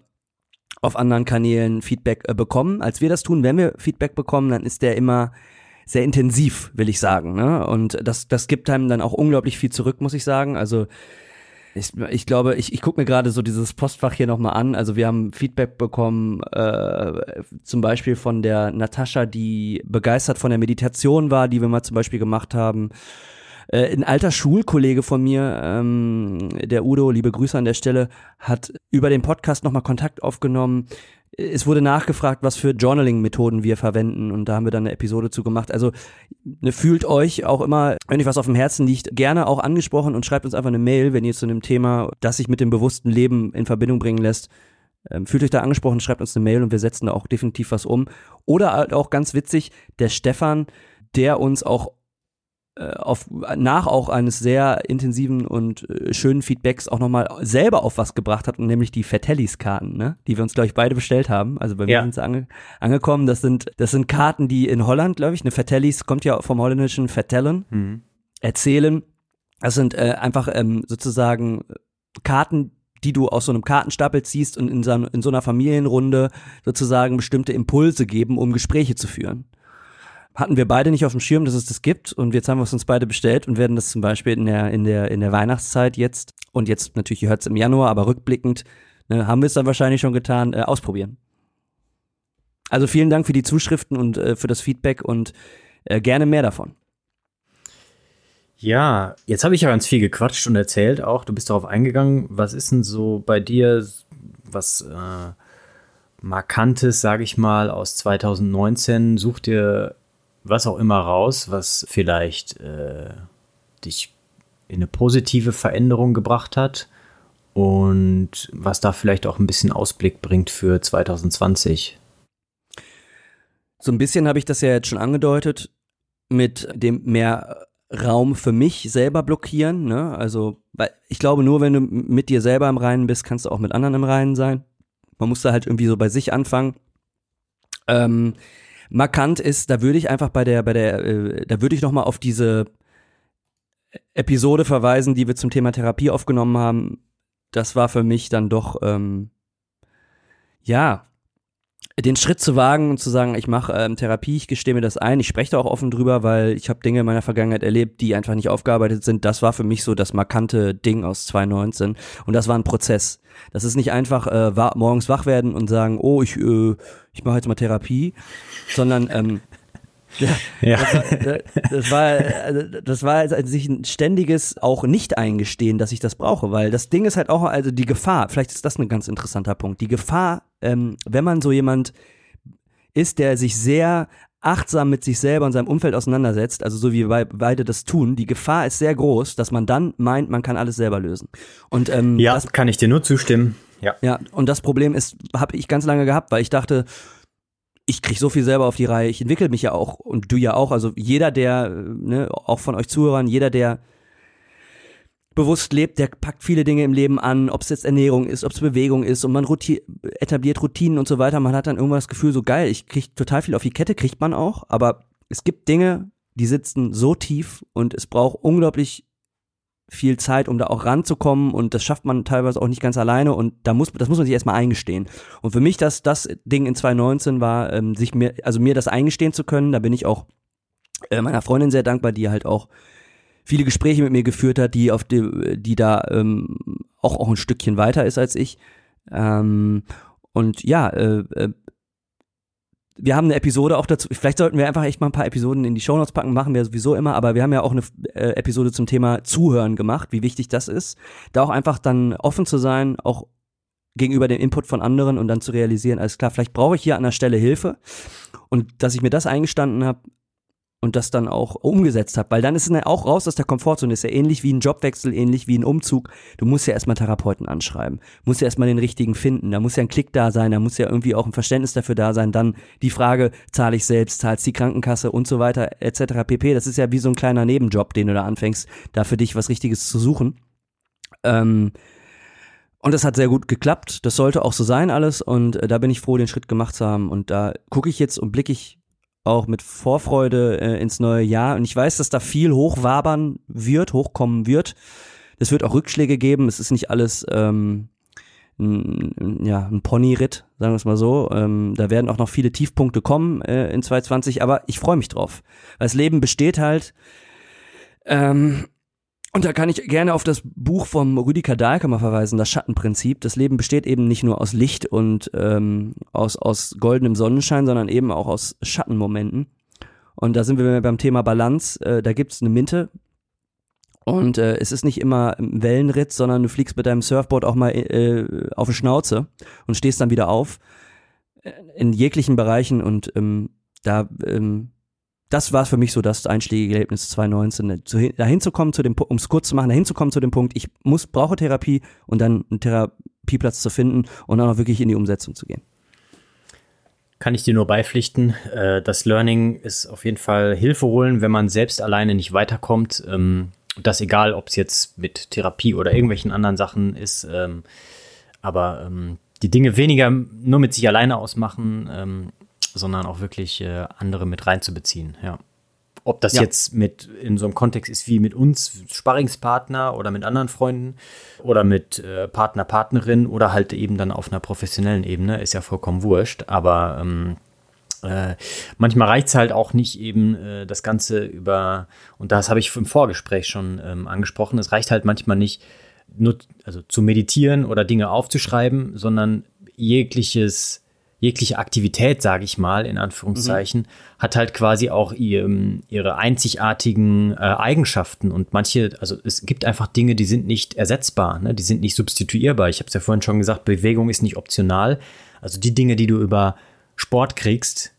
auf anderen Kanälen Feedback äh, bekommen, als wir das tun. Wenn wir Feedback bekommen, dann ist der immer sehr intensiv, will ich sagen. Ne? Und das, das gibt einem dann auch unglaublich viel zurück, muss ich sagen. Also ich, ich glaube, ich, ich gucke mir gerade so dieses Postfach hier nochmal an. Also wir haben Feedback bekommen, äh, zum Beispiel von der Natascha, die begeistert von der Meditation war, die wir mal zum Beispiel gemacht haben. Äh, ein alter Schulkollege von mir, ähm, der Udo, liebe Grüße an der Stelle, hat über den Podcast nochmal Kontakt aufgenommen es wurde nachgefragt, was für Journaling-Methoden wir verwenden und da haben wir dann eine Episode zu gemacht. Also ne, fühlt euch auch immer, wenn euch was auf dem Herzen liegt, gerne auch angesprochen und schreibt uns einfach eine Mail, wenn ihr zu einem Thema, das sich mit dem bewussten Leben in Verbindung bringen lässt, ähm, fühlt euch da angesprochen, schreibt uns eine Mail und wir setzen da auch definitiv was um. Oder halt auch ganz witzig, der Stefan, der uns auch auf, nach auch eines sehr intensiven und äh, schönen Feedbacks auch nochmal selber auf was gebracht hat, und nämlich die Fetellis-Karten, ne? die wir uns, glaube ich, beide bestellt haben. Also bei mir ja. sind sie ange angekommen. Das sind, das sind Karten, die in Holland, glaube ich, eine Fetellis kommt ja vom holländischen Vertellen, mhm. erzählen. Das sind äh, einfach ähm, sozusagen Karten, die du aus so einem Kartenstapel ziehst und in so, in so einer Familienrunde sozusagen bestimmte Impulse geben, um Gespräche zu führen hatten wir beide nicht auf dem Schirm, dass es das gibt und jetzt haben wir es uns beide bestellt und werden das zum Beispiel in der, in der, in der Weihnachtszeit jetzt und jetzt natürlich, ihr hört es im Januar, aber rückblickend ne, haben wir es dann wahrscheinlich schon getan, äh, ausprobieren. Also vielen Dank für die Zuschriften und äh, für das Feedback und äh, gerne mehr davon. Ja, jetzt habe ich ja ganz viel gequatscht und erzählt auch. Du bist darauf eingegangen. Was ist denn so bei dir, was äh, Markantes, sage ich mal, aus 2019? Such dir was auch immer raus, was vielleicht äh, dich in eine positive Veränderung gebracht hat und was da vielleicht auch ein bisschen Ausblick bringt für 2020. So ein bisschen habe ich das ja jetzt schon angedeutet mit dem mehr Raum für mich selber blockieren. Ne? Also, weil ich glaube, nur wenn du mit dir selber im Reinen bist, kannst du auch mit anderen im Reinen sein. Man muss da halt irgendwie so bei sich anfangen. Ähm, markant ist, da würde ich einfach bei der, bei der, äh, da würde ich nochmal auf diese Episode verweisen, die wir zum Thema Therapie aufgenommen haben. Das war für mich dann doch, ähm, ja, den Schritt zu wagen und zu sagen, ich mache ähm, Therapie, ich gestehe mir das ein, ich spreche da auch offen drüber, weil ich habe Dinge in meiner Vergangenheit erlebt, die einfach nicht aufgearbeitet sind. Das war für mich so das markante Ding aus 2019 und das war ein Prozess. Das ist nicht einfach äh, wa morgens wach werden und sagen, oh, ich, äh, ich mache jetzt mal Therapie, sondern ähm, ja. Das, war, das war, also, das war sich ein ständiges auch nicht eingestehen, dass ich das brauche, weil das Ding ist halt auch, also die Gefahr, vielleicht ist das ein ganz interessanter Punkt, die Gefahr, ähm, wenn man so jemand ist, der sich sehr achtsam mit sich selber und seinem Umfeld auseinandersetzt, also so wie wir beide das tun, die Gefahr ist sehr groß, dass man dann meint, man kann alles selber lösen. Und ähm, ja, das kann ich dir nur zustimmen. Ja. Ja, und das Problem ist, habe ich ganz lange gehabt, weil ich dachte, ich kriege so viel selber auf die Reihe, ich entwickle mich ja auch und du ja auch, also jeder, der, ne, auch von euch Zuhörern, jeder, der bewusst lebt, der packt viele Dinge im Leben an, ob es jetzt Ernährung ist, ob es Bewegung ist und man etabliert Routinen und so weiter. Man hat dann irgendwann das Gefühl, so geil, ich krieg total viel auf die Kette, kriegt man auch, aber es gibt Dinge, die sitzen so tief und es braucht unglaublich viel Zeit, um da auch ranzukommen und das schafft man teilweise auch nicht ganz alleine und da muss, das muss man sich erstmal eingestehen. Und für mich das, das Ding in 2019 war, ähm, sich mir, also mir das eingestehen zu können, da bin ich auch äh, meiner Freundin sehr dankbar, die halt auch viele Gespräche mit mir geführt hat, die auf die, die da ähm, auch, auch ein Stückchen weiter ist als ich. Ähm, und ja, äh, äh, wir haben eine Episode auch dazu. Vielleicht sollten wir einfach echt mal ein paar Episoden in die Shownotes packen, machen wir sowieso immer, aber wir haben ja auch eine äh, Episode zum Thema Zuhören gemacht, wie wichtig das ist. Da auch einfach dann offen zu sein, auch gegenüber dem Input von anderen und dann zu realisieren, alles klar, vielleicht brauche ich hier an der Stelle Hilfe. Und dass ich mir das eingestanden habe, und das dann auch umgesetzt habe, weil dann ist es ja auch raus aus der Komfortzone, ist ja ähnlich wie ein Jobwechsel, ähnlich wie ein Umzug. Du musst ja erstmal Therapeuten anschreiben, musst ja erstmal den richtigen finden, da muss ja ein Klick da sein, da muss ja irgendwie auch ein Verständnis dafür da sein, dann die Frage, zahle ich selbst, zahlst die Krankenkasse und so weiter, etc. pp. Das ist ja wie so ein kleiner Nebenjob, den du da anfängst, da für dich was Richtiges zu suchen. Ähm, und das hat sehr gut geklappt. Das sollte auch so sein alles. Und äh, da bin ich froh, den Schritt gemacht zu haben. Und da gucke ich jetzt und blicke ich auch mit Vorfreude äh, ins neue Jahr. Und ich weiß, dass da viel hochwabern wird, hochkommen wird. Es wird auch Rückschläge geben. Es ist nicht alles ähm, ein, ja, ein Ponyritt, sagen wir es mal so. Ähm, da werden auch noch viele Tiefpunkte kommen äh, in 2020, aber ich freue mich drauf. Weil das Leben besteht halt. Ähm, und da kann ich gerne auf das Buch vom Rüdiger Dahlkammer verweisen, das Schattenprinzip. Das Leben besteht eben nicht nur aus Licht und ähm, aus, aus goldenem Sonnenschein, sondern eben auch aus Schattenmomenten. Und da sind wir beim Thema Balance. Äh, da gibt's eine Minte. Und äh, es ist nicht immer ein Wellenritt, sondern du fliegst mit deinem Surfboard auch mal äh, auf die Schnauze und stehst dann wieder auf. Äh, in jeglichen Bereichen und ähm, da ähm, das war für mich so das einschlägige Erlebnis 2019, dahin zu kommen zu dem, um es kurz zu machen, dahin zu kommen zu dem Punkt, ich muss, brauche Therapie und dann einen Therapieplatz zu finden und dann auch wirklich in die Umsetzung zu gehen. Kann ich dir nur beipflichten. Äh, das Learning ist auf jeden Fall Hilfe holen, wenn man selbst alleine nicht weiterkommt. Ähm, das egal, ob es jetzt mit Therapie oder irgendwelchen anderen Sachen ist. Ähm, aber ähm, die Dinge weniger nur mit sich alleine ausmachen sondern auch wirklich äh, andere mit reinzubeziehen, ja. Ob das ja. jetzt mit in so einem Kontext ist wie mit uns Sparringspartner oder mit anderen Freunden oder mit äh, Partner, Partnerin oder halt eben dann auf einer professionellen Ebene, ist ja vollkommen wurscht. Aber ähm, äh, manchmal reicht es halt auch nicht eben äh, das Ganze über, und das habe ich im Vorgespräch schon ähm, angesprochen, es reicht halt manchmal nicht, nur, also zu meditieren oder Dinge aufzuschreiben, sondern jegliches jegliche Aktivität, sage ich mal, in Anführungszeichen, mhm. hat halt quasi auch ihr, ihre einzigartigen äh, Eigenschaften und manche, also es gibt einfach Dinge, die sind nicht ersetzbar, ne? die sind nicht substituierbar. Ich habe es ja vorhin schon gesagt, Bewegung ist nicht optional. Also die Dinge, die du über Sport kriegst,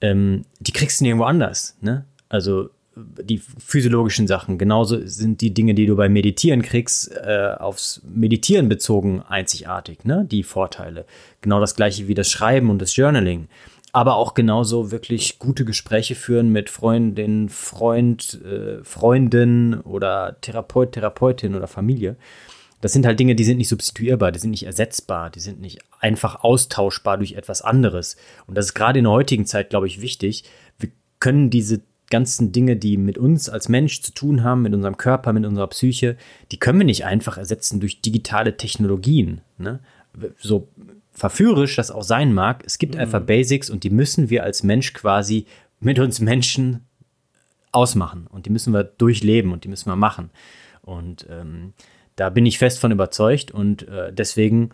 ähm, die kriegst du nirgendwo anders. Ne? Also die physiologischen Sachen. Genauso sind die Dinge, die du beim Meditieren kriegst, äh, aufs Meditieren bezogen einzigartig, ne? Die Vorteile. Genau das gleiche wie das Schreiben und das Journaling. Aber auch genauso wirklich gute Gespräche führen mit Freundin, Freund, äh, Freundin oder Therapeut, Therapeutin oder Familie. Das sind halt Dinge, die sind nicht substituierbar, die sind nicht ersetzbar, die sind nicht einfach austauschbar durch etwas anderes. Und das ist gerade in der heutigen Zeit, glaube ich, wichtig. Wir können diese ganzen Dinge, die mit uns als Mensch zu tun haben, mit unserem Körper, mit unserer Psyche, die können wir nicht einfach ersetzen durch digitale Technologien. Ne? So verführerisch das auch sein mag, es gibt mhm. einfach Basics und die müssen wir als Mensch quasi mit uns Menschen ausmachen und die müssen wir durchleben und die müssen wir machen. Und ähm, da bin ich fest von überzeugt und äh, deswegen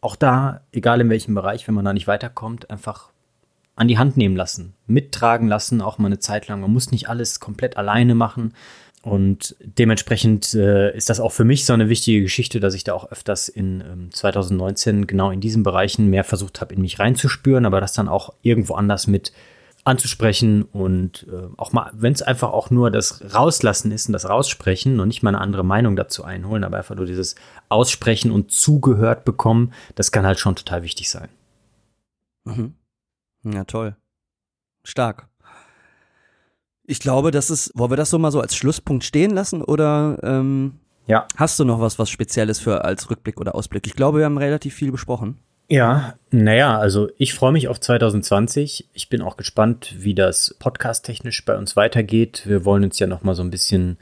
auch da, egal in welchem Bereich, wenn man da nicht weiterkommt, einfach an die Hand nehmen lassen, mittragen lassen, auch mal eine Zeit lang. Man muss nicht alles komplett alleine machen. Und dementsprechend äh, ist das auch für mich so eine wichtige Geschichte, dass ich da auch öfters in ähm, 2019 genau in diesen Bereichen mehr versucht habe, in mich reinzuspüren, aber das dann auch irgendwo anders mit anzusprechen und äh, auch mal, wenn es einfach auch nur das Rauslassen ist und das Raussprechen und nicht mal eine andere Meinung dazu einholen, aber einfach nur dieses Aussprechen und zugehört bekommen, das kann halt schon total wichtig sein. Mhm. Ja, toll. Stark. Ich glaube, das ist, wollen wir das so mal so als Schlusspunkt stehen lassen oder ähm, ja. hast du noch was, was Spezielles für als Rückblick oder Ausblick? Ich glaube, wir haben relativ viel besprochen. Ja, naja, also ich freue mich auf 2020. Ich bin auch gespannt, wie das podcast-technisch bei uns weitergeht. Wir wollen uns ja noch mal so ein bisschen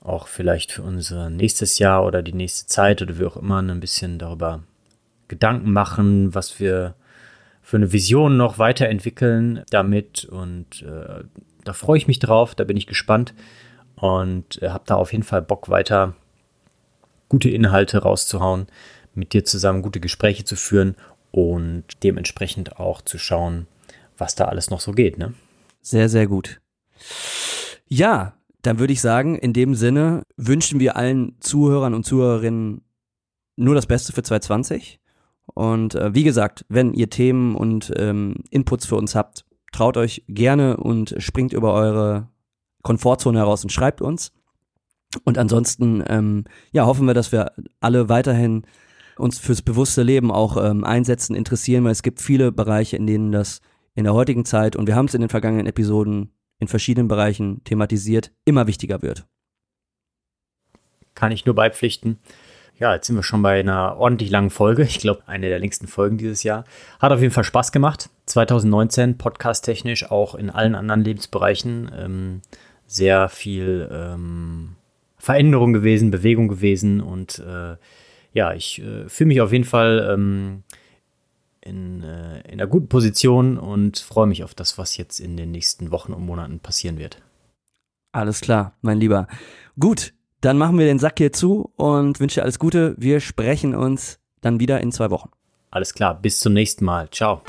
auch vielleicht für unser nächstes Jahr oder die nächste Zeit oder wie auch immer ein bisschen darüber Gedanken machen, was wir für eine Vision noch weiterentwickeln damit und äh, da freue ich mich drauf, da bin ich gespannt. und äh, habe da auf jeden Fall Bock weiter gute Inhalte rauszuhauen, mit dir zusammen gute Gespräche zu führen und dementsprechend auch zu schauen, was da alles noch so geht. Ne? Sehr, sehr gut. Ja, dann würde ich sagen, in dem Sinne wünschen wir allen Zuhörern und Zuhörerinnen nur das Beste für 2020. Und äh, wie gesagt, wenn ihr Themen und ähm, Inputs für uns habt, traut euch gerne und springt über eure Komfortzone heraus und schreibt uns. Und ansonsten, ähm, ja, hoffen wir, dass wir alle weiterhin uns fürs bewusste Leben auch ähm, einsetzen, interessieren, weil es gibt viele Bereiche, in denen das in der heutigen Zeit, und wir haben es in den vergangenen Episoden in verschiedenen Bereichen thematisiert, immer wichtiger wird. Kann ich nur beipflichten. Ja, jetzt sind wir schon bei einer ordentlich langen Folge. Ich glaube, eine der längsten Folgen dieses Jahr. Hat auf jeden Fall Spaß gemacht. 2019, podcast-technisch, auch in allen anderen Lebensbereichen. Ähm, sehr viel ähm, Veränderung gewesen, Bewegung gewesen. Und äh, ja, ich äh, fühle mich auf jeden Fall ähm, in, äh, in einer guten Position und freue mich auf das, was jetzt in den nächsten Wochen und Monaten passieren wird. Alles klar, mein Lieber. Gut, dann machen wir den Sack hier zu und wünsche alles Gute. Wir sprechen uns dann wieder in zwei Wochen. Alles klar, bis zum nächsten Mal. Ciao.